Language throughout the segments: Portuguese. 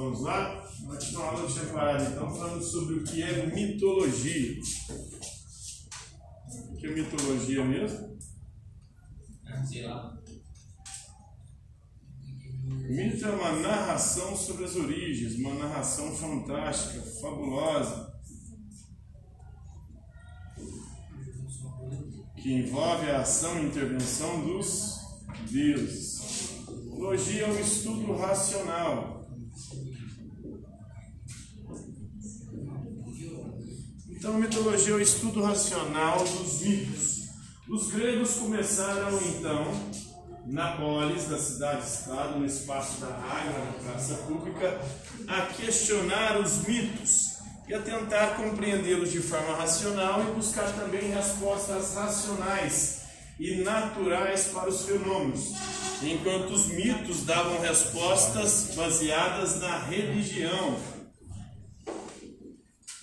vamos lá? Nós uma aula tinha parado então falando sobre o que é mitologia. O que é mitologia mesmo? Sei lá. Mito é uma narração sobre as origens, uma narração fantástica, fabulosa, que envolve a ação e intervenção dos deuses. Logia é um estudo racional. Então, mitologia é o estudo racional dos mitos. Os gregos começaram então na polis, na cidade-estado, no espaço da água, na praça pública, a questionar os mitos e a tentar compreendê-los de forma racional e buscar também respostas racionais e naturais para os fenômenos, enquanto os mitos davam respostas baseadas na religião,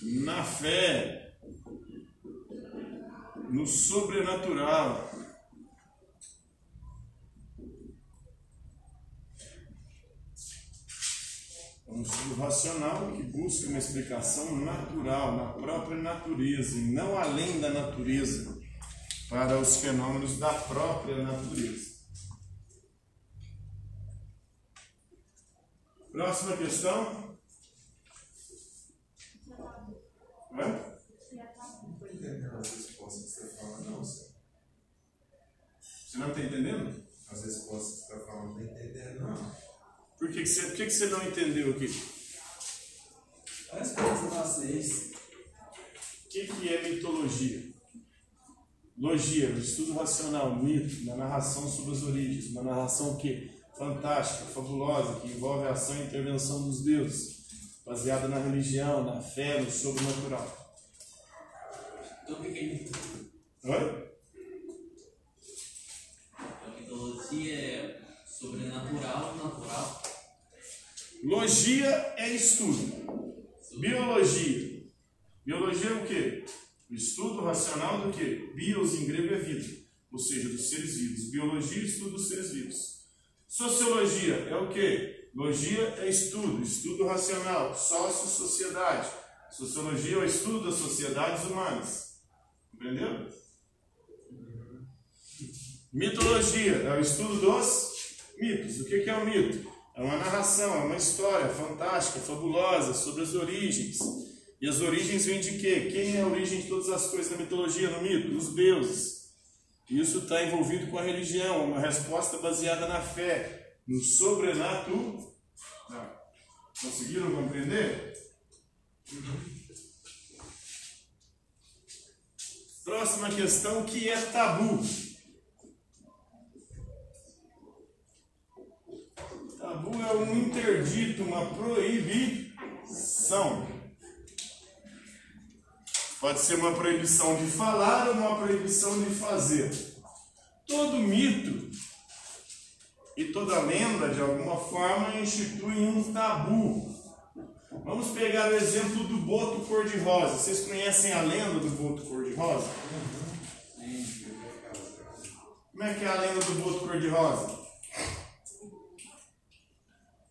na fé, no sobrenatural. um estudo racional que busca uma explicação natural, na própria natureza, e não além da natureza, para os fenômenos da própria natureza. Próxima questão. Hã? Não estou entendendo as respostas que você não, senhor. Você não está entendendo? As respostas que você está falando, não estou entendendo, não. Por que, que, você, por que, que você não entendeu aqui? A resposta de vocês. O que, que é mitologia? Logia, o estudo racional, mito, uma narração sobre as origens, uma narração que fantástica, fabulosa, que envolve a ação e intervenção dos deuses, baseada na religião, na fé, no sobrenatural. Então o que é? Oi? A mitologia é sobrenatural natural. Logia é estudo. Biologia. Biologia é o quê? O estudo racional do quê? Bios em grego é vida, ou seja, dos seres vivos. Biologia é estudo dos seres vivos. Sociologia é o quê? Logia é estudo, estudo racional, sócio-sociedade. Sociologia é o estudo das sociedades humanas. Entendeu? Mitologia é o estudo dos mitos. O que é o mito? É uma narração, é uma história fantástica, fabulosa sobre as origens. E as origens vêm de quê? Quem é a origem de todas as coisas da mitologia, no mito? Os deuses. Isso está envolvido com a religião, uma resposta baseada na fé, no sobrenatural. Conseguiram compreender? Próxima questão, que é tabu? Tabu é um interdito, uma proibição. Pode ser uma proibição de falar ou uma proibição de fazer. Todo mito e toda lenda, de alguma forma, institui um tabu. Vamos pegar o exemplo do boto cor-de-rosa. Vocês conhecem a lenda do boto cor-de-rosa? Como é que é a lenda do boto cor-de-rosa?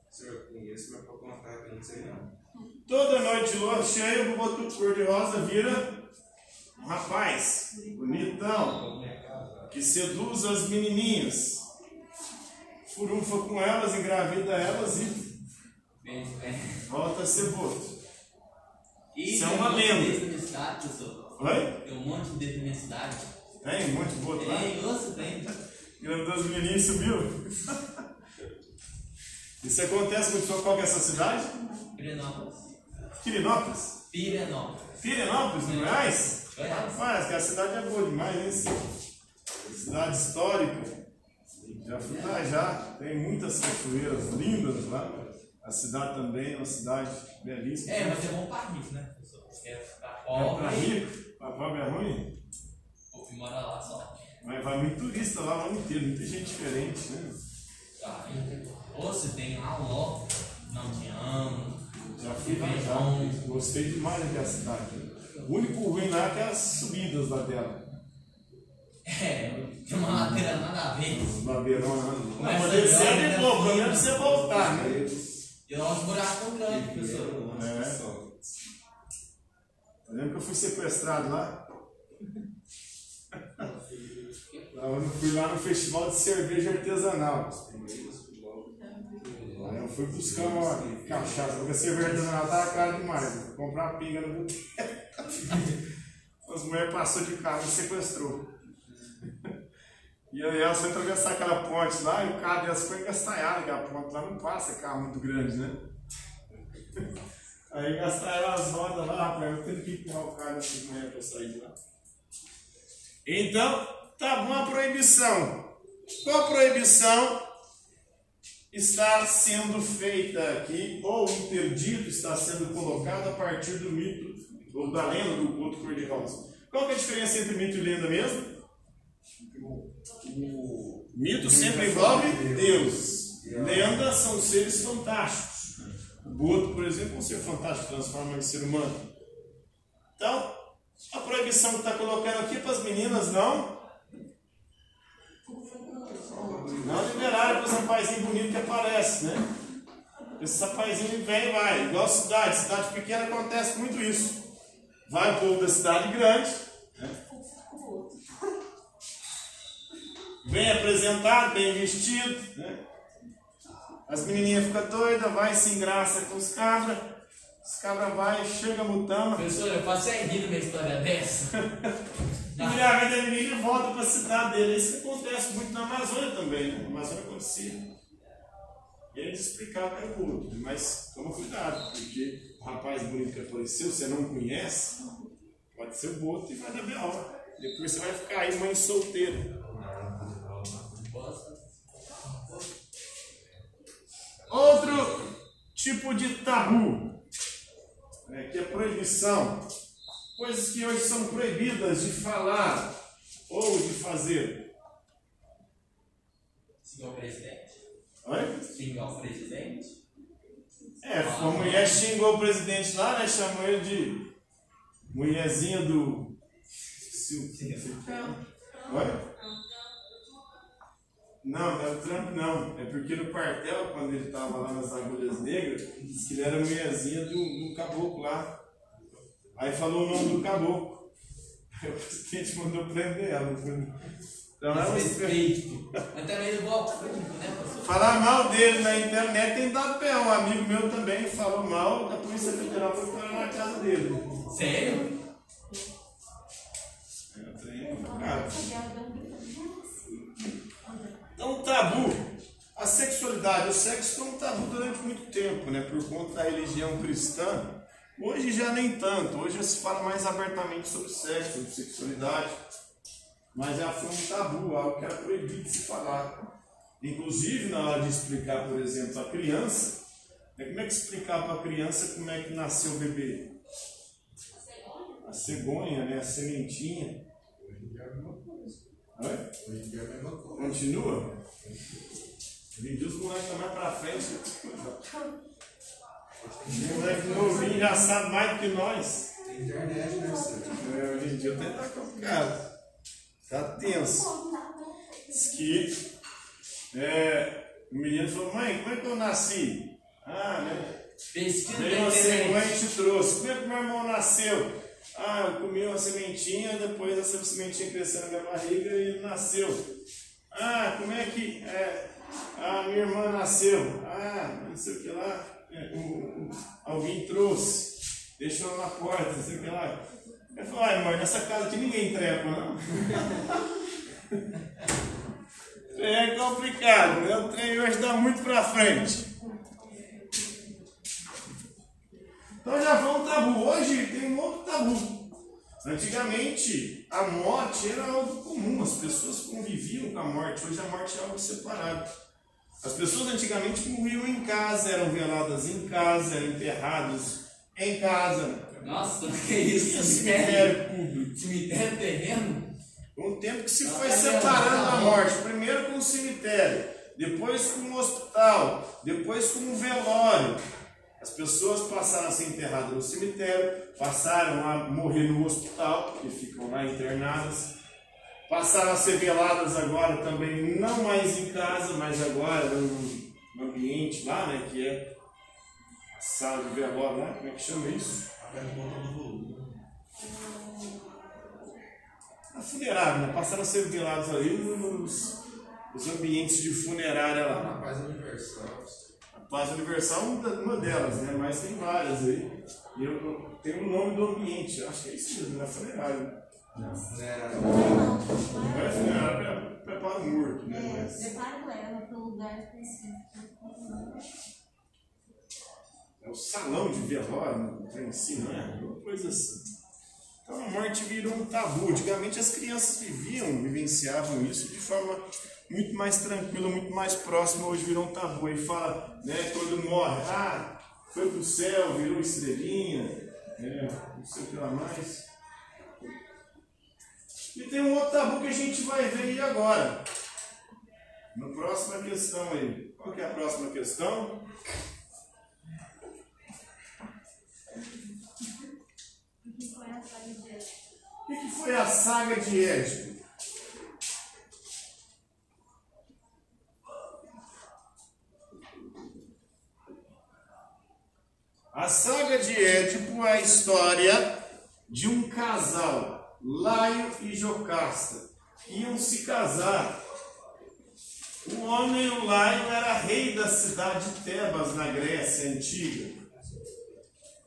Senhor, eu conheço, mas para contar eu não sei não. Toda noite de lua cheia, o boto cor-de-rosa vira um rapaz bonitão que seduz as menininhas, furunfa com elas, engravida elas e volta a ser boto. Isso é tem uma um monte lenda. Oi? Tem um monte desse na cidade. Tem um monte de boto lá. Tem, ouça, tem. Menininhas e subiu. Isso acontece muito só qual que é essa cidade? Pirenópolis. Quirinópolis? Pirenópolis. Pirenópolis, no Goiás? Goiás. Rapaz, que a cidade é boa demais, hein? Cidade histórica. Já fui lá já. Tem muitas cachoeiras lindas lá. A cidade também é uma cidade belíssima. É, mas é bom para rico, né, professor? Porque é pra É pobre, rico, pra pobre é ruim. o que mora lá só. Mas vai muito turista lá o ano inteiro, muita gente diferente, né? Tá. Ou se tem lá não te amo. Já fui lá já. Gostei demais daquela cidade. O único ruim lá é é as subidas lá dela. É, tem uma ladeira nada a ver. Lá. Não, Mas mas é descer grande, é né? de boa, o problema é você voltar, né? E lá os buracos tão grandes, professor. eu acho É. Eu lembro que eu fui sequestrado lá. Eu fui lá no festival de cerveja artesanal. Aí eu fui buscar uma cachaça, porque a cerveja artesanal tava cara demais. Comprar uma pinga no boteco. As mulheres passou de carro e sequestrou. E aí ela foi atravessar aquela ponte lá e o carro dela ficou engastalhado, que a ponte lá não passa carro muito grande, né? Aí gastaram as rodas lá, rapaz, eu tenho que empurrar o carro nessa pra eu sair de lá. Então, tá bom a proibição. Qual proibição está sendo feita aqui, ou interdito está sendo colocado a partir do mito, ou da lenda do conto cor-de-rosa? Qual que é a diferença entre mito e lenda mesmo? O mito sempre envolve Deus. Lenda são seres fantásticos. O boto, por exemplo, é um ser fantástico, transforma em ser humano. Então, a proibição que está colocando aqui para as meninas não. Não liberarem para os rapazinhos bonitos que aparece, né? Esse rapazinho vem e vai, igual cidade. Cidade pequena acontece muito isso. Vai o povo da cidade grande, né? Bem apresentado, bem vestido, né? As menininhas ficam doidas, vai se engraça com os cabras, os cabras vai, chega mutando, Professor, eu passei rir numa história dessa. Engravida a menina e volta para a cidade dele. Isso acontece muito na Amazônia também, né? Na Amazônia acontecia. E eles explicavam para o outro, mas toma cuidado, porque o rapaz bonito que apareceu, você não conhece, pode ser o boto e vai dar B.O. Depois você vai ficar aí mãe solteira. Outro tipo de tabu, né, que é proibição. Coisas que hoje são proibidas de falar ou de fazer. Senhor presidente? Oi? Senhor presidente? É, a mulher xingou o presidente lá, né? Chamou ele de mulherzinha do. Esqueci o- Oi? Não, não é o Trump não. É porque no quartel, quando ele estava lá nas agulhas negras, disse que ele era mulherzinha do, do caboclo lá. Aí falou o nome do caboclo. Aí o presidente mandou prender ela. Então é um Desrespeito. Mas também golpe público, né, professor? Falar mal dele na internet tem dado pé. Um amigo meu também falou mal da Polícia Federal parar na casa dele. Sério? É, trem complicado. Então, tabu. A sexualidade, o sexo foi um tabu durante muito tempo, né? Por conta da religião cristã. Hoje já nem tanto. Hoje se fala mais abertamente sobre sexo, sobre sexualidade. Mas já foi um tabu, algo que era proibido de se falar. Inclusive, na hora de explicar, por exemplo, a criança, né, como é que explicar para a criança como é que nasceu o bebê? A cegonha, né? A sementinha. Oi? Hoje em dia é a mesma coisa. Continua? Dia os moleques mais pra frente. Os moleques novinhos já sabem mais do que nós. Tem internet, né, Sérgio? É, hoje em dia até tá complicado. Tá tenso. Diz que é, o menino falou, mãe, como é que eu nasci? Ah, né? Pesquisa Veio uma internet. e te trouxe. Como é que meu irmão nasceu? Ah, eu comi uma sementinha, depois essa sementinha cresceu na minha barriga e nasceu. Ah, como é que é? Ah, minha irmã nasceu. Ah, não sei o que lá. É, o- o- alguém trouxe. Deixou ela na porta, não sei o que lá. Eu falei, ai mãe, nessa casa aqui ninguém trepa, não. é complicado, né? O trem hoje dá muito pra frente. Então já foi um tabu. Hoje tem um outro tabu. Antigamente, a morte era algo comum, as pessoas conviviam com a morte. Hoje a morte é algo separado. As pessoas antigamente morriam em casa, eram veladas em casa, eram enterradas em casa. Nossa, que isso? Cemitério Cemitério? público. Cemitério terreno? Um tempo que se Não, foi tá separando a morte. Primeiro com o cemitério, depois com o hospital, depois com o velório. As pessoas passaram a ser enterradas no cemitério, passaram a morrer no hospital, porque ficam lá internadas. Passaram a ser veladas agora também, não mais em casa, mas agora no, no ambiente lá, né, que é sala de velório, né? Como é que chama isso? A funerária, né? Passaram a ser velados ali nos, nos ambientes de funerária lá. Na paz universal. Paz Universal é uma delas, né? Mas tem várias aí. E eu, eu- tem o nome do ambiente, acho que é isso mesmo, na funerária. Não. Era. Não é funerária, pre- prepara o morto, né? É, Mas preparo ela para o lugar específico. é o salão de velório, né? Tem em si, não é? Uma coisa assim. Então a morte virou um tabu. Antigamente as crianças viviam, vivenciavam isso de forma muito mais tranquila, muito mais próxima. Hoje virou um tabu. Aí fala, né, quando morre, ah, foi pro céu, virou estrelinha, né, não sei o que lá mais. E tem um outro tabu que a gente vai ver aí agora. Na próxima questão aí. Qual que é a próxima questão? O que foi a saga de Édipo? O que que foi a saga de Édipo? É a história de um casal, Laio e Jocasta, que iam se casar. O homem, o Laio, era rei da cidade de Tebas, na Grécia Antiga.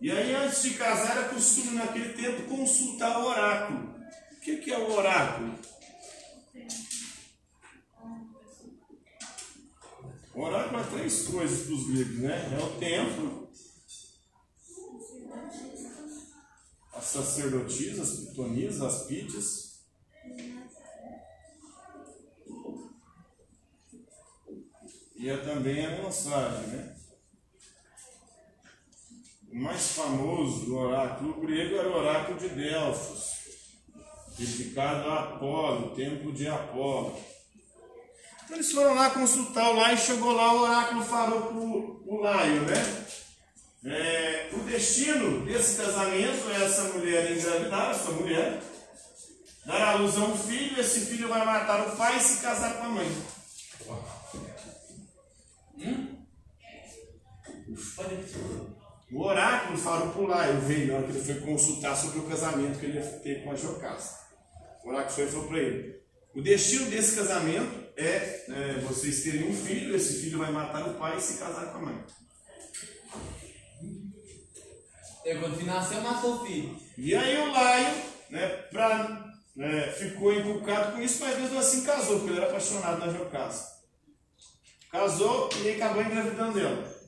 E aí, antes de casar, era costume naquele tempo consultar o oráculo. O que, que é o oráculo? O oráculo é três coisas para os gregos, né? É o templo, as sacerdotisas, as pitonisas, as pítias. E é também a mensagem, né? O mais famoso do oráculo grego era o oráculo de Delfos, dedicado a Apolo, o templo de Apolo. Então eles foram lá consultar o Laio e chegou lá, o oráculo falou para o Laio, né? É, o destino desse casamento é essa mulher engravidar, essa mulher, dar à luz a um filho, esse filho vai matar o pai e se casar com a mãe. Repetir. O oráculo falou Laio, o rei, na hora que ele foi consultar sobre o casamento que ele ia ter com a Jocasta. O oráculo foi e falou para ele: o destino desse casamento é, é, vocês terem um filho, esse filho vai matar o pai e se casar com a mãe. Eu, quando nasceu, matou o filho. E aí o Laio, né, pra, né, ficou inculcado com isso, mas mesmo assim casou, porque ele era apaixonado na Jocasta. Casou e acabou engravidando dela.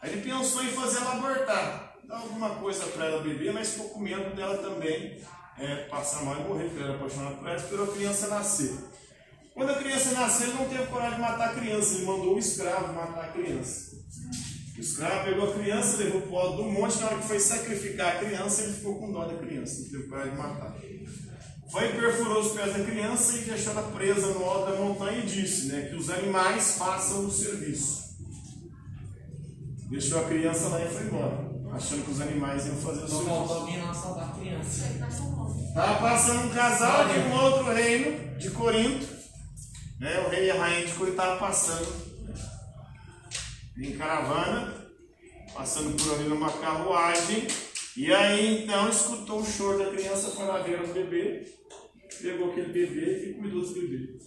Aí ele pensou em fazer ela abortar, dar alguma coisa para ela beber, mas ficou com medo dela também é, passar mal e morrer, porque ele era apaixonado por ela, esperou a criança nascer. Quando a criança nasceu, ele não teve coragem de matar a criança, ele mandou o escravo matar a criança. O escravo pegou a criança, levou para o alto do monte, na hora que foi sacrificar a criança, ele ficou com dó da criança, não teve coragem de matar. Foi e perfurou os pés da criança e deixou ela presa no alto da montanha e disse né, que os animais façam o serviço. Deixou a criança lá e foi embora, achando que os animais iam fazer o Só serviço. faltou alguém lá salvar a criança. Estava passando um casal de um outro reino, de Corinto. Né? O rei e a rainha de Corinto estavam passando em caravana, passando por ali numa carruagem. E aí então escutou o choro da criança, foi lá ver o bebê, pegou aquele bebê e cuidou desse bebê.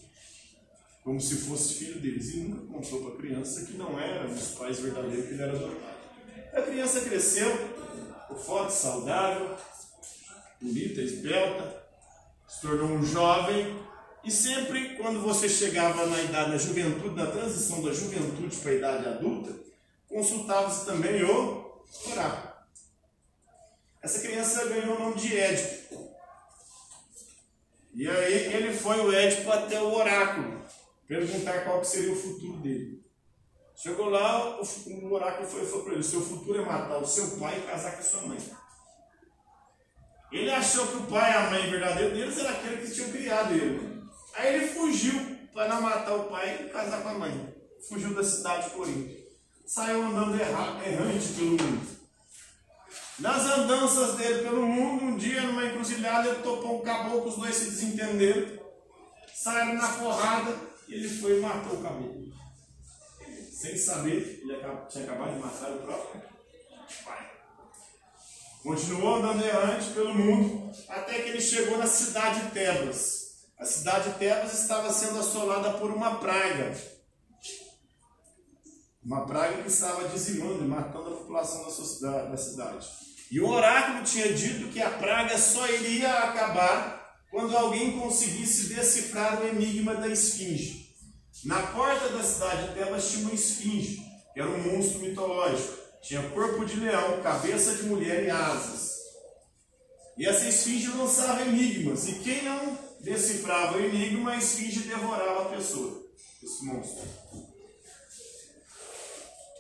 Como se fosse filho deles. E nunca contou para a criança que não eram os pais verdadeiros que ele era adotado. A criança cresceu, forte, saudável, bonita, esbelta, se tornou um jovem e sempre quando você chegava na idade da juventude, na transição da juventude para a idade adulta, consultava-se também o oráculo. Essa criança ganhou o nome de Édipo. E aí ele foi o Édipo até o oráculo, perguntar qual seria o futuro dele. Chegou lá, o, oráculo foi, foi para ele: seu futuro é matar o seu pai e casar com a sua mãe. Ele achou que o pai e a mãe verdadeiro deles era aquele que tinham criado ele. Aí ele fugiu para não matar o pai e casar com a mãe. Fugiu da cidade de Corinto. Saiu andando erra- errante pelo mundo. Nas andanças dele pelo mundo, um dia numa encruzilhada ele topou um caboclo, os dois se desentenderam, saíram na porrada e ele foi e matou o caboclo. Sem saber, ele tinha acabado de matar o próprio Vai. Continuou andando errante pelo mundo até que ele chegou na cidade de Tebas. A cidade de Tebas estava sendo assolada por uma praga. Uma praga que estava dizimando e matando a população da, cidade. E o oráculo tinha dito que a praga só iria acabar quando alguém conseguisse decifrar o enigma da esfinge. Na porta da cidade de Tebas tinha uma esfinge, que era um monstro mitológico. Tinha corpo de leão, cabeça de mulher e asas. E essa esfinge lançava enigmas. E quem não decifrava o enigma, a esfinge devorava a pessoa. Esse monstro.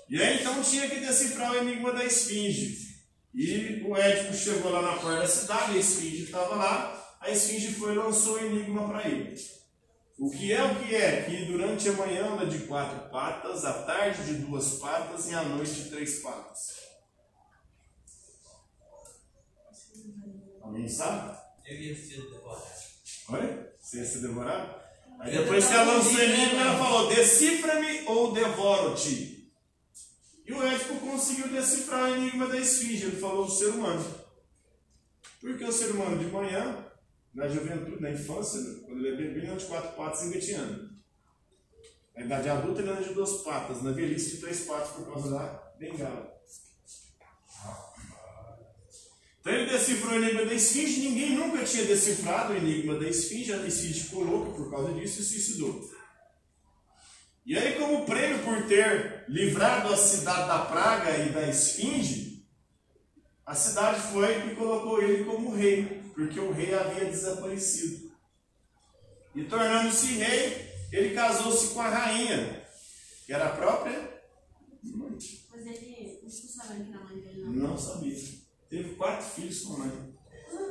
E aí então tinha que decifrar o enigma da esfinge. E o Édipo chegou lá na porta da cidade, a esfinge estava lá, a esfinge foi e lançou o enigma para ele. O que é o que é? Que durante a manhã anda de quatro patas, à tarde de duas patas e à noite de três patas. Alguém sabe? Eu ia ser devorado. Oi? Você ia ser devorado? Aí depois que ela lançou o enigma, ela falou: decifra-me ou devoro-te. E o Édipo conseguiu decifrar o enigma da esfinge. Ele falou o ser humano. Porque o ser humano de manhã, na juventude, na infância, quando ele é bebê, ele anda de quatro patas engateando. Na idade adulta, ele anda de duas patas. Na velhice, de três patas por causa da bengala. Então ele decifrou o enigma da esfinge. Ninguém nunca tinha decifrado o enigma da esfinge. A esfinge ficou louca por causa disso e se suicidou. E aí, como prêmio por ter livrado a cidade da praga e da esfinge, a cidade foi e colocou ele como rei, porque o rei havia desaparecido. E tornando-se rei, ele casou-se com a rainha, que era a própria mãe. Mas ele não sabendo que era mãe dele, não. Não sabia. Teve quatro filhos com a mãe: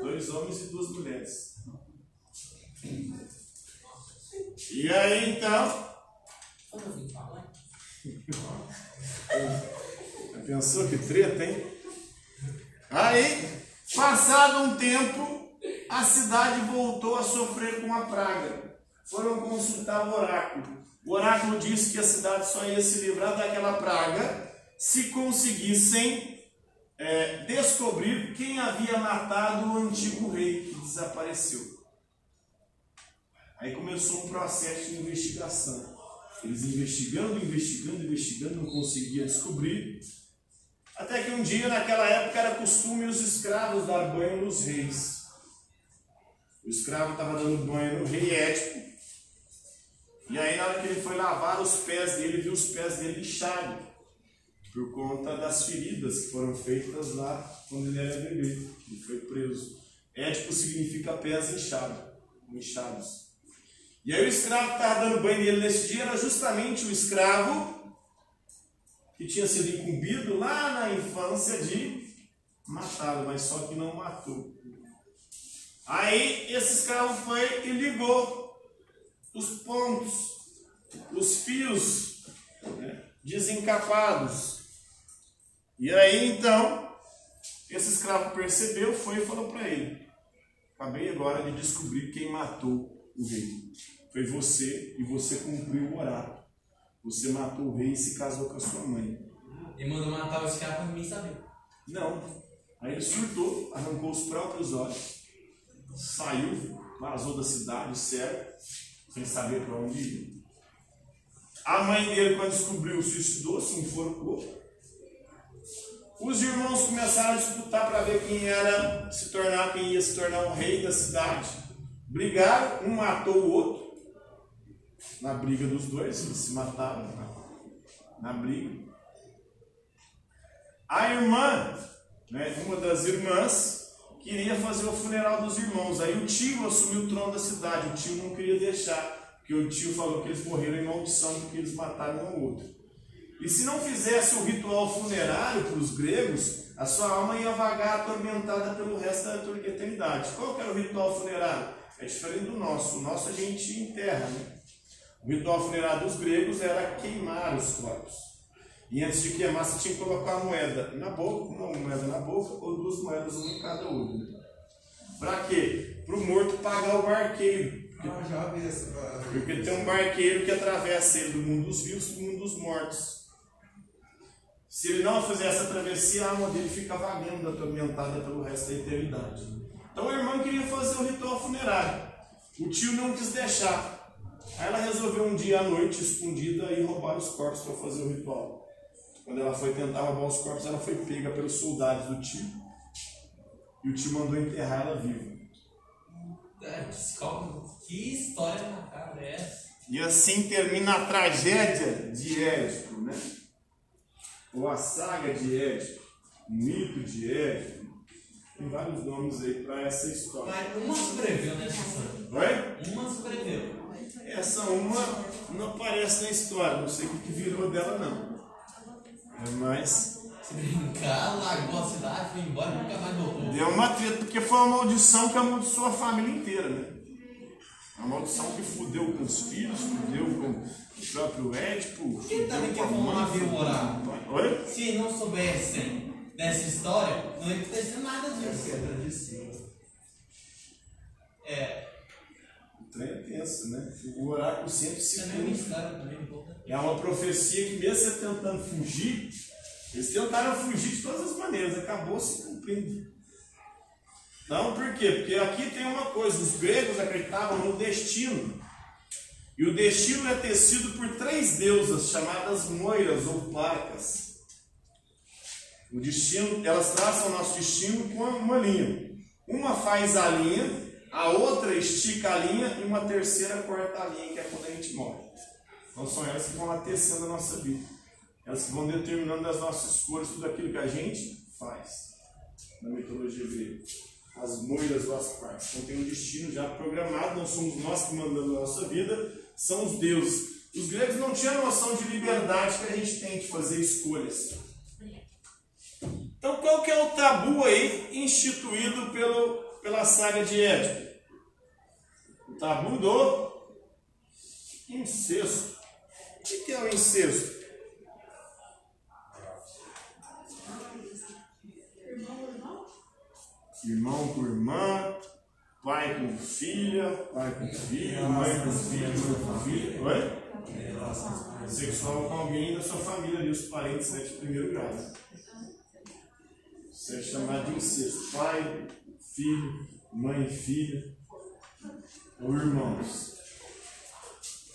dois homens e duas mulheres. E aí então, Falar, Pensou que treta, hein? Aí, passado um tempo, a cidade voltou a sofrer com a praga. Foram consultar o oráculo. O oráculo disse que a cidade só ia se livrar daquela praga se conseguissem é, descobrir quem havia matado o antigo rei que desapareceu. Aí começou um processo de investigação. Eles investigando, investigando, investigando, não conseguiam descobrir. Até que um dia, naquela época, era costume os escravos dar banho nos reis. O escravo estava dando banho no rei Ético. E aí, na hora que ele foi lavar os pés dele, viu os pés dele inchados. Por conta das feridas que foram feitas lá quando ele era bebê. Ele foi preso. Ético significa pés inchados. inchados. E aí o escravo que estava dando banho nele nesse dia era justamente o escravo que tinha sido incumbido lá na infância de matá-lo, mas só que não matou. Aí esse escravo foi e ligou os pontos, os fios né, desencapados. E aí então, esse escravo percebeu, foi e falou para ele: Acabei agora de descobrir quem matou o rei. Foi você e você cumpriu o oráculo. Você matou o rei e se casou com a sua mãe. ele mandou matar o escravo pra mim saber. Não. Aí ele surtou, arrancou os próprios olhos, saiu, vazou da cidade, cego, sem saber para onde ir. A mãe dele, quando descobriu, suicidou, se enforcou. Os irmãos começaram a disputar para ver quem era se tornar, quem ia se tornar o rei da cidade. Brigaram, um matou o outro. Na briga dos dois, eles se mataram na, na briga. A irmã, né, uma das irmãs, queria fazer o funeral dos irmãos. Aí o tio assumiu o trono da cidade. O tio não queria deixar, porque o tio falou que eles morreram em maldição porque eles mataram um outro. E se não fizesse o ritual funerário para os gregos, a sua alma ia vagar atormentada pelo resto da eternidade. Qual que era o ritual funerário? É diferente do nosso. O nosso a gente enterra, né? O ritual funerário dos gregos era queimar os corpos. E antes de queimar, você tinha que colocar a moeda na boca, uma moeda na boca, ou duas moedas, uma em cada olho. Né? Para quê? Para o morto pagar o barqueiro. Ah, já vi essa. Porque tem um barqueiro que atravessa ele do mundo dos vivos para o mundo dos mortos. Se ele não fizer essa travessia, a alma dele fica vagando, atormentada pelo resto da eternidade. Então a irmã queria fazer o ritual funerário. O tio não quis deixar. Aí ela resolveu um dia à noite, escondida, ir roubar os corpos para fazer o ritual. Quando ela foi tentar roubar os corpos, ela foi pega pelos soldados do tio. E o tio mandou enterrar ela viva. É, que história macabra é essa? E assim termina a tragédia de Édipo, né? Ou a saga de Édipo, o mito de Édipo. Tem vários nomes aí para essa história. Mas uma sobreviveu história. Oi? Uma sobreviveu. Essa uma não aparece na história, não sei o que virou dela não. É mais. Se brincar, largou a cidade, foi embora e nunca mais voltou. Deu uma treta, porque foi uma maldição que amaldiçoou a família inteira, né? Uma maldição que fudeu com os filhos, fudeu com o próprio Édipo. que ele também quer mãe, viu fudeu orar? com o pai. Oi? Se não soubessem dessa história, não ia acontecer nada disso. é a tradição. É, O trem é tenso, né? O oráculo sempre se é cumpre. É uma profecia que, mesmo você tentando fugir, eles tentaram fugir de todas as maneiras, acabou se cumprindo. Não, por quê? Porque aqui tem uma coisa: os gregos acreditavam no destino. E o destino é tecido por três deusas chamadas moiras ou placas. O destino, elas traçam o nosso destino com uma linha. Uma faz a linha, a outra estica a linha e uma terceira corta a linha, que é quando a gente morre. Então são elas que vão lá tecendo a nossa vida. Elas que vão determinando as nossas escolhas, tudo aquilo que a gente faz. Na mitologia grega. As moiras as partes. Então tem um destino já programado, não somos nós que mandamos a nossa vida, são os deuses. Os gregos não tinham noção de liberdade que a gente tem de fazer escolhas. Então qual que é o tabu aí instituído pelo, pela saga de Édipo? Tabu do incesto. O que é o incesto? Irmão com irmã, pai com filha, pai com filho, mãe com filho, mãe com filho. Oi? Sexual com alguém da sua família ali, os parentes né, de primeiro grau. Isso é chamado de incesto. Pai, filho, mãe filha, ou irmãos.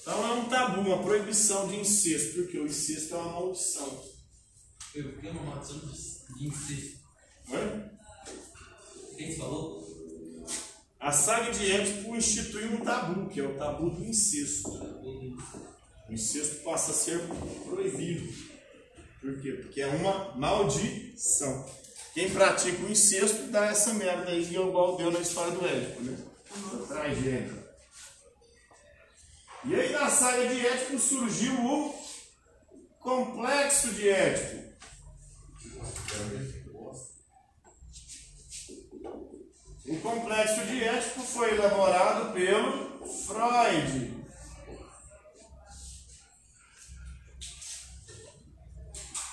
Então é um tabu, uma proibição de incesto, porque o incesto é uma maldição. Eu fiquei uma maldição de incesto. Oi? O que você falou? A saga de Édipo institui um tabu, que é o tabu do incesto. O incesto passa a ser proibido. Por quê? Porque é uma maldição. Quem pratica o incesto dá essa merda aí, igual deu na história do Édipo, né? Tragédia. E aí na saga de Édipo surgiu o complexo de Édipo. O complexo de Édipo foi elaborado pelo Freud.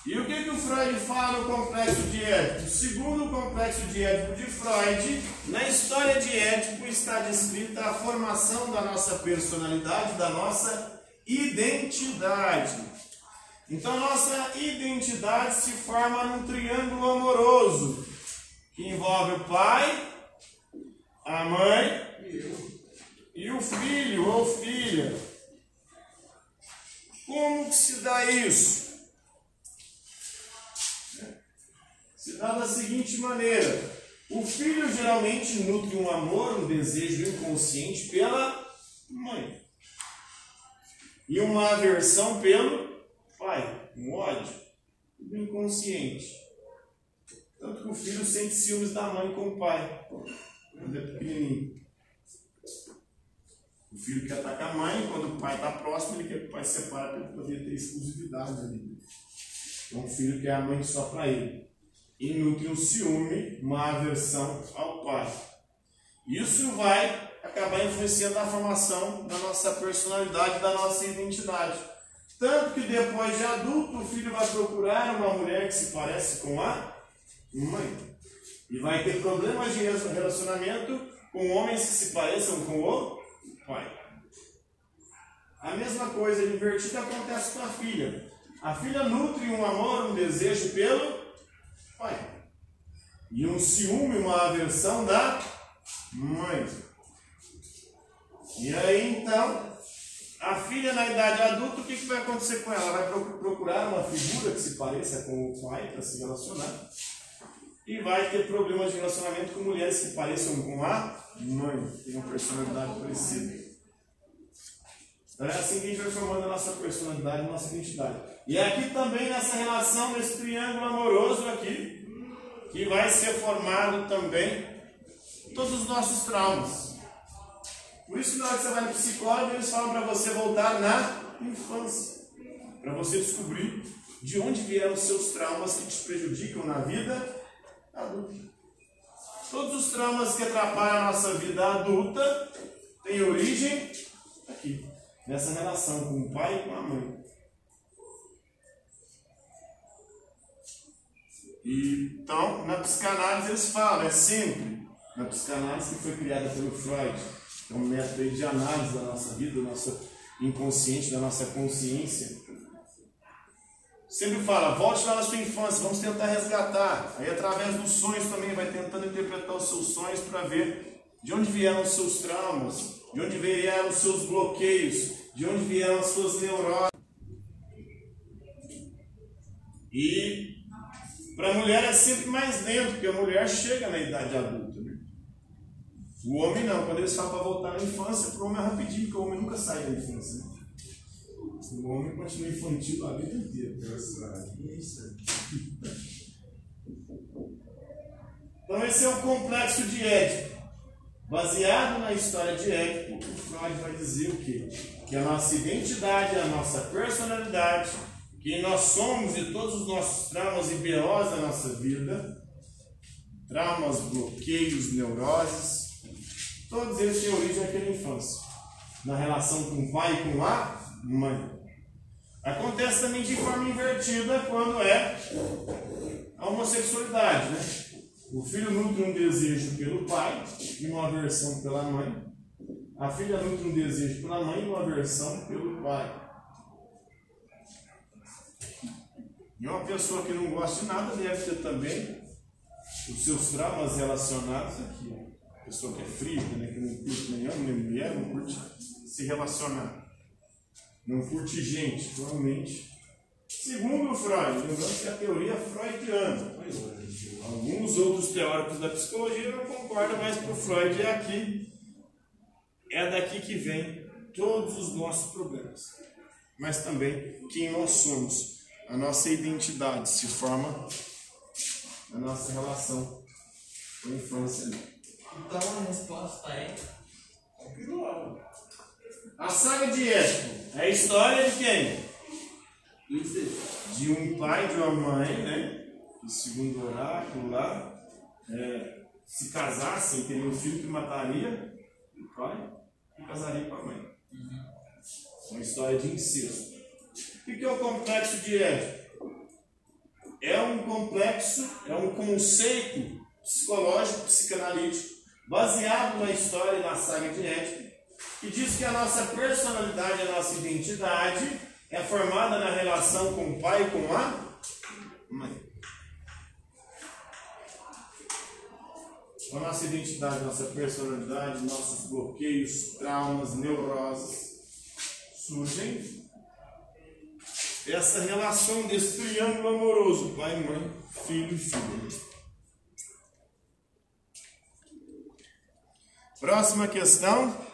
E o que, que o Freud fala no complexo de Édipo? Segundo o complexo de Édipo de Freud, na história de Édipo está descrita a formação da nossa personalidade, da nossa identidade. Então, nossa identidade se forma num triângulo amoroso que envolve o pai, a mãe e o filho ou filha. Como que se dá isso? Se dá da seguinte maneira: o filho geralmente nutre um amor, um desejo inconsciente pela mãe, e uma aversão pelo pai, um ódio, inconsciente. Tanto que o filho sente ciúmes da mãe com o pai, quando é pequenininho. O filho quer atacar a mãe, quando o pai está próximo, ele quer que o pai se separe para ele poder ter exclusividade ali. Então o filho quer a mãe só para ele. E nutre um ciúme, uma aversão ao pai. Isso vai acabar influenciando a formação da nossa personalidade, da nossa identidade. Tanto que depois de adulto, o filho vai procurar uma mulher que se parece com a mãe. E vai ter problemas de relacionamento com homens que se pareçam com o pai. A mesma coisa invertida acontece com a filha. A filha nutre um amor, um desejo pelo pai. E um ciúme, uma aversão da mãe. E aí então, a filha na idade adulta, o que, que vai acontecer com ela? Vai pro- procurar uma figura que se pareça com o pai para se relacionar. E vai ter problemas de relacionamento com mulheres que pareçam com a mãe, que uma personalidade parecida. Então é assim que a gente vai formando a nossa personalidade, a nossa identidade. E é aqui também nessa relação, nesse triângulo amoroso aqui, que vai ser formado também todos os nossos traumas. Por isso que na hora que você vai no psicólogo, eles falam para você voltar na infância. Para você descobrir de onde vieram os seus traumas que te prejudicam na vida adulta. Todos os traumas que atrapalham a nossa vida adulta têm origem nessa relação com o pai e com a mãe. E, então, na psicanálise eles falam, é sempre, na psicanálise que foi criada pelo Freud, é um método de análise da nossa vida, do nosso inconsciente, da nossa consciência. Sempre fala, volte lá na sua infância, vamos tentar resgatar. Aí através dos sonhos também vai tentando interpretar os seus sonhos para ver de onde vieram os seus traumas, de onde vieram os seus bloqueios, de onde vieram as suas neuroses. E para a mulher é sempre mais lento, porque a mulher chega na idade adulta. Né? O homem não, quando eles falam para voltar na infância, para o homem é rapidinho, porque o homem nunca sai da infância. Né? O homem continua infantil a vida inteira. Então esse é o complexo de Édipo. Baseado na história de Édipo, Freud vai dizer o quê? Que a nossa identidade, a nossa personalidade, quem nós somos e todos os nossos traumas e BOs da nossa vida, traumas, bloqueios, neuroses, todos eles têm origem naquela infância, na relação com o pai e com a mãe. Acontece também de forma invertida quando é a homossexualidade, né? O filho nutre um desejo pelo pai e uma aversão pela mãe. A filha nutre um desejo pela mãe e uma aversão pelo pai. E uma pessoa que não gosta de nada deve ter também os seus traumas relacionados aqui. Pessoa que é fria, né? que não curte nem homem nem mulher, não curte se relacionar. Não curte gente, provavelmente. Segundo o Freud, lembrando que a teoria é freudiana. Alguns outros teóricos da psicologia não concordam, mas para o Freud é aqui, é daqui que vem todos os nossos problemas. Mas também quem nós somos, a nossa identidade se forma na nossa relação com a infância. Então a resposta é. A saga de Édipo é a história de quem? De um pai e de uma mãe, né? Que segundo o oráculo lá, é, se casassem, teriam um filho que mataria o pai e casaria com a mãe. Uma história de incesto. O que que é o complexo de Édipo? É um complexo, é um conceito psicológico, psicanalítico, baseado na história e na saga de Édipo, que diz que a nossa personalidade, a nossa identidade é formada na relação com o pai e com a mãe. A nossa identidade, nossa personalidade, nossos bloqueios, traumas, neuroses surgem essa relação desse triângulo amoroso, pai, mãe, filho e filho. Próxima questão.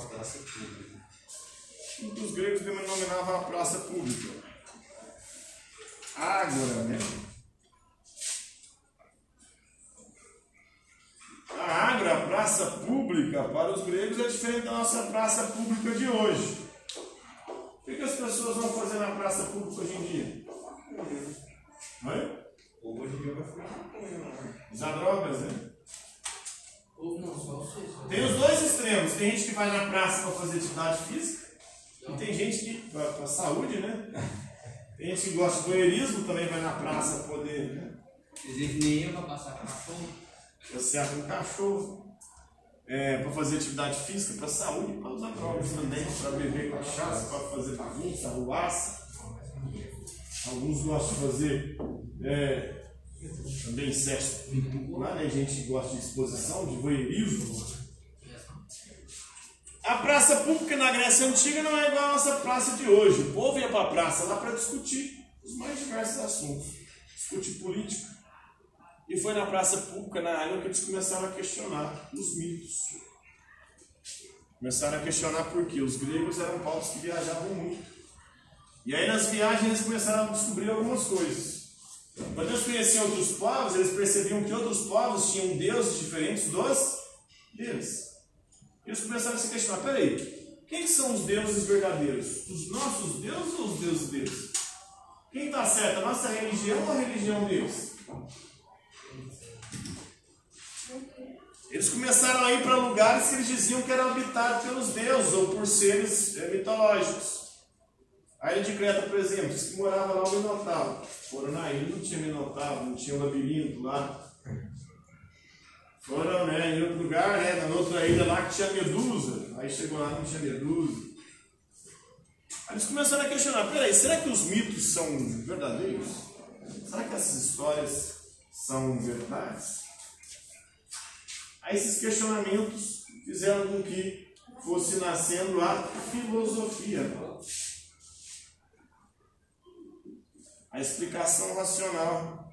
Denominavam a praça pública. Os gregos denominavam a praça pública. Ágora, né? A Ágora, a praça pública, para os gregos é diferente da nossa praça pública de hoje. O que, que as pessoas vão fazer na praça pública hoje em dia? Oi? Hoje em dia vai ficar? Usar drogas, né? Ou não, só. Tem os dois extremos. Tem gente que vai na praça para fazer atividade física. E tem gente que, para saúde, né? Tem gente que gosta de voyeurismo, também vai na praça para poder né? Existe nem eu pra passar cachorro. passear com o cachorro. para fazer atividade física, para saúde, para usar drogas também, para beber cachaça, para fazer bagunça, arruaça. Alguns gostam de fazer é, também sexo lá, né? Gente que gosta de exposição, de voyeurismo. A praça pública na Grécia Antiga não é igual a nossa praça de hoje. O povo ia para a praça lá para discutir os mais diversos assuntos. Discutir política. E foi na praça pública, na área, que eles começaram a questionar os mitos. Começaram a questionar por quê. Os gregos eram povos que viajavam muito. E aí nas viagens eles começaram a descobrir algumas coisas. Quando eles conheciam outros povos, eles percebiam que outros povos tinham deuses diferentes dos deles. Eles começaram a se questionar: peraí, quem são os deuses verdadeiros? Os nossos deuses ou os deuses deles? Quem está certo, a nossa religião ou a religião deles? Eles começaram a ir para lugares que eles diziam que eram habitados pelos deuses ou por seres é, mitológicos. A ilha de Creta, por exemplo, diz que morava lá o Minotauro. Foram na ilha, não tinha Minotauro, não tinha labirinto lá. Foram né, em outro lugar, né, na outra ilha lá que tinha Medusa. Aí chegou lá não tinha Medusa. Aí eles começaram a questionar: peraí, será que os mitos são verdadeiros? Será que essas histórias são verdades? Aí esses questionamentos fizeram com que fosse nascendo a filosofia. A explicação racional.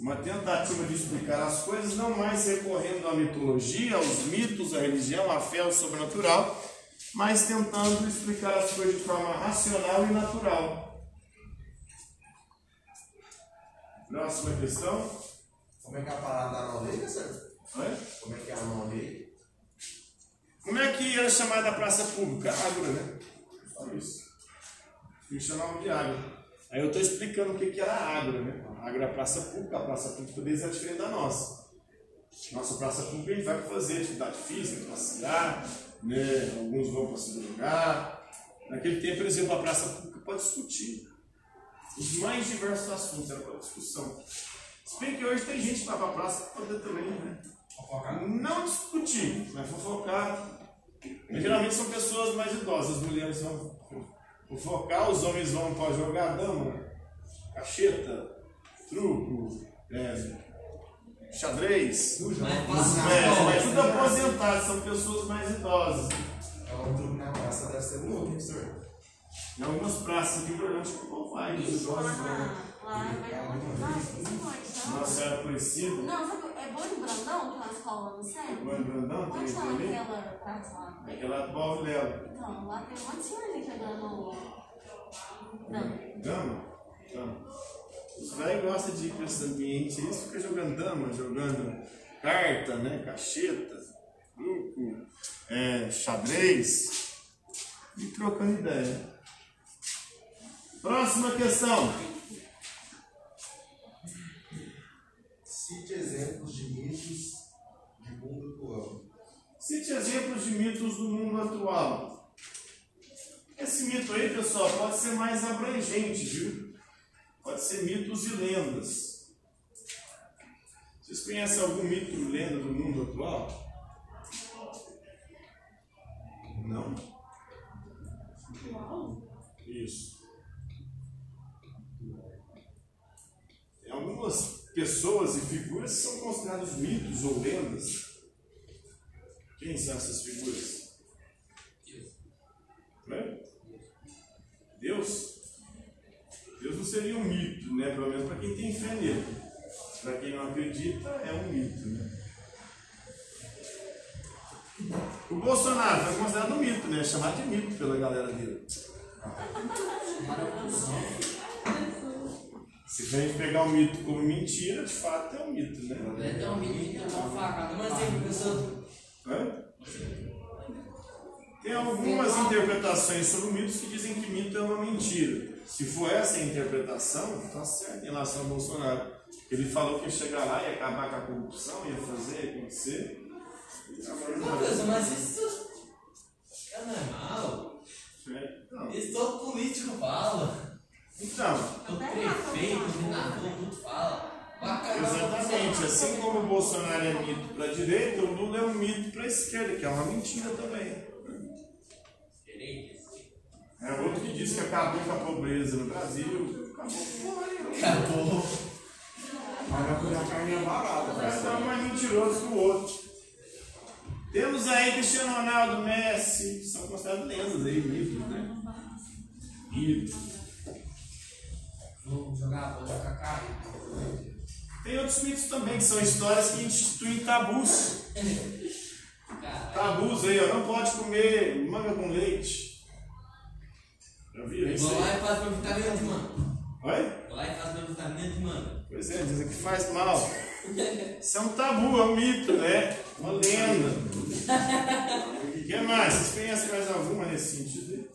Uma tentativa de explicar as coisas, não mais recorrendo à mitologia, aos mitos, à religião, à fé, ao sobrenatural, mas tentando explicar as coisas de forma racional e natural. Próxima questão. Como é que é a parada da nova lei, senhor? Como é que é a nova lei? Como é que era chamada a praça pública? Ágora, né? Só isso. Eles chamavam de ágora. Aí eu estou explicando o que, que era a ágora, né? A ágora é a praça pública, a praça pública deles é diferente da nossa. Nossa praça pública a gente vai fazer atividade física, passear, né? alguns vão para se drogar. Naquele tempo iam para a praça pública para discutir os mais diversos assuntos, era para discussão. Se bem que hoje tem gente que vai para a praça para poder também, né? Não discutir, mas fofocar. Mas, geralmente são pessoas mais idosas, as mulheres vão fofocar, os homens vão para jogar dama, cacheta, truco, é, xadrez. Mas É, mas tudo aposentado, são pessoas mais idosas. É um truque na praça, deve ser louco, hein, senhor? Em algumas praças aqui Berlândia que o povo vai. os idosos vão. Lá vai muito mais, principalmente, sabe? Nossa Senhora Aparecida, Não, sabe, é Boi Brandão, que é uma escola lá no centro? Mãe Brandão, Onde também. aquela parte lá? Aquela do Paulo Léo. Então, lá tem um monte de senhorzinho jogando. Não. Dama? Dama. Os velhos gostam de ir para esse ambiente aí, fica jogando dama, jogando carta, né? Cacheta, truco, é, xadrez e trocando ideia. Próxima questão. Exemplos de mitos de mundo atual. Cite exemplos de mitos do mundo atual. Esse mito aí, pessoal, pode ser mais abrangente, viu? Pode ser mitos e lendas. Vocês conhecem algum mito e lenda do mundo atual? Não? Isso. Tem algumas pessoas e figuras que são consideradas mitos ou lendas. Quem são essas figuras? Né? Deus? Deus não seria um mito, né? Pelo menos para quem tem fé nele. Para quem não acredita, é um mito, né? O Bolsonaro foi considerado um mito, né? Chamado de mito pela galera dele. Se a gente pegar o mito como mentira, de fato é um mito, né? É tão menino que uma facada. Mas tem. Hã? Tem algumas interpretações sobre mitos que dizem que mito é uma mentira. Se for essa a interpretação, está certo em relação ao Bolsonaro. Ele falou que ia chegar lá e acabar com a corrupção, ia fazer, ia acontecer. Não, pessoal, mas isso é normal. É, Não. Isso todo político fala. Então, O prefeito, o governador, tudo fala. Exatamente. Assim como o Bolsonaro é mito para a direita, o Lula é um mito para a esquerda, que é uma mentira também. É outro que diz que acabou com a pobreza no Brasil. Acabou com Acabou. Mas vai cuidar carne é barata, Cada cara. um mais mentiroso que o outro. Temos aí Cristiano Ronaldo, Messi, são considerados lendas aí, mitos, né? Mitos. Vou jogar a bola com a cara. Tem outros mitos também, que são histórias que instituem tabus. Tabus aí, ó. Não pode comer manga com leite. Já viram isso Vou lá e faço meu vitamina de manga. Oi? Vou lá e faço meu vitamina de manga. Pois é, dizem que faz mal. Isso é um tabu, é um mito, né? Uma lenda. O que mais? Vocês conhecem mais alguma nesse sentido?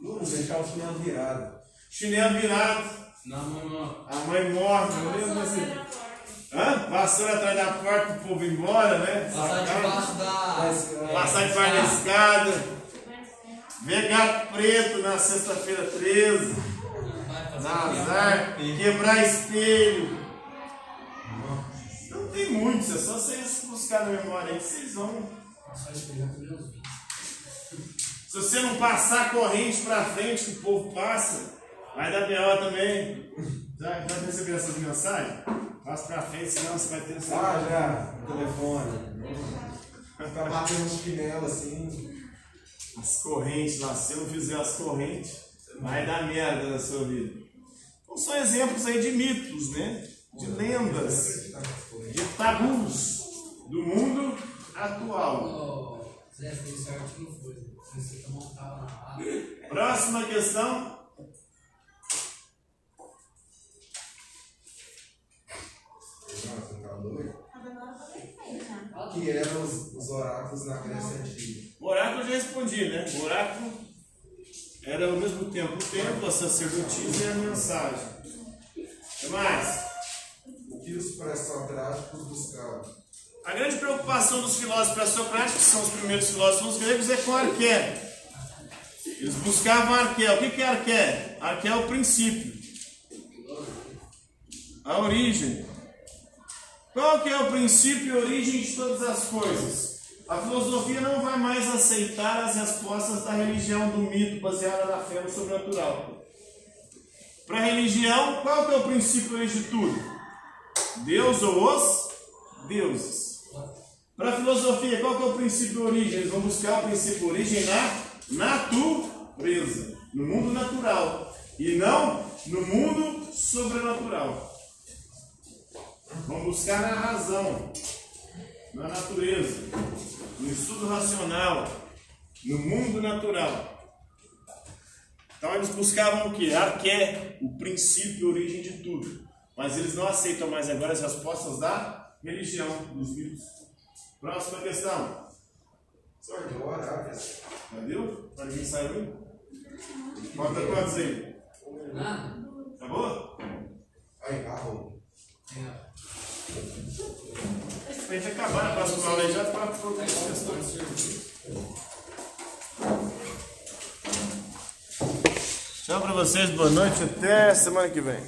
Não deixar o chinelo virado. Chinelo virado, Não, não, não. a mãe morta, não lembro Passou desse. na porta. Hã? Vassoura atrás da porta pro povo ir embora, né? Passar debaixo da. Passar debaixo da escada. Ver gato preto na sexta-feira 13. Vai fazer Dar azar. Quebrar espelho. Não tem muitos, é só vocês buscar na memória aí que vocês vão. Se você não passar a corrente pra frente que o povo passa, vai dar B.O. também. Já, já recebeu essas mensagens? Passa pra frente, senão você vai ter essa. Ah, já. no Telefone. Ficar batendo no chinelo assim. As correntes lá, se você não fizer as correntes, vai dar merda na sua vida. Então são exemplos aí de mitos, né? De lendas, de tabus do mundo atual. Ô, Zé, fez sorte que não foi. Você que montava na barra. Próxima questão. Tá doido. Que eram os, os oráculos na Grécia Antiga. O oráculo eu já respondi, né? O oráculo era ao mesmo tempo o templo, a sacerdotisa e a mensagem. O que mais? O que os pré-socráticos buscavam? A grande preocupação dos filósofos pré-socráticos, que são os primeiros filósofos gregos, é com arqué. Eles buscavam arqué. O que que é arqué? Arqué é o princípio. A origem. Qual que é o princípio e origem de todas as coisas? A filosofia não vai mais aceitar as respostas da religião do mito baseada na fé no sobrenatural. Para a religião, qual que é o princípio e origem de tudo? Deus ou os deuses. Para a filosofia, qual que é o princípio e origem? Eles vão buscar o princípio e origem na natureza, no mundo natural, e não no mundo sobrenatural. Vão buscar na razão, na natureza, no estudo racional, no mundo natural. Então eles buscavam o que? Arqué, o princípio e origem de tudo. Mas eles não aceitam mais agora as respostas da religião, dos mitos. Próxima questão. Entendeu? Para ninguém saiu? Falta quantos aí? Acabou? Aí, arroba. Pra gente acabar a próxima aula já para outras questões. Tchau pra vocês, boa noite, até semana que vem.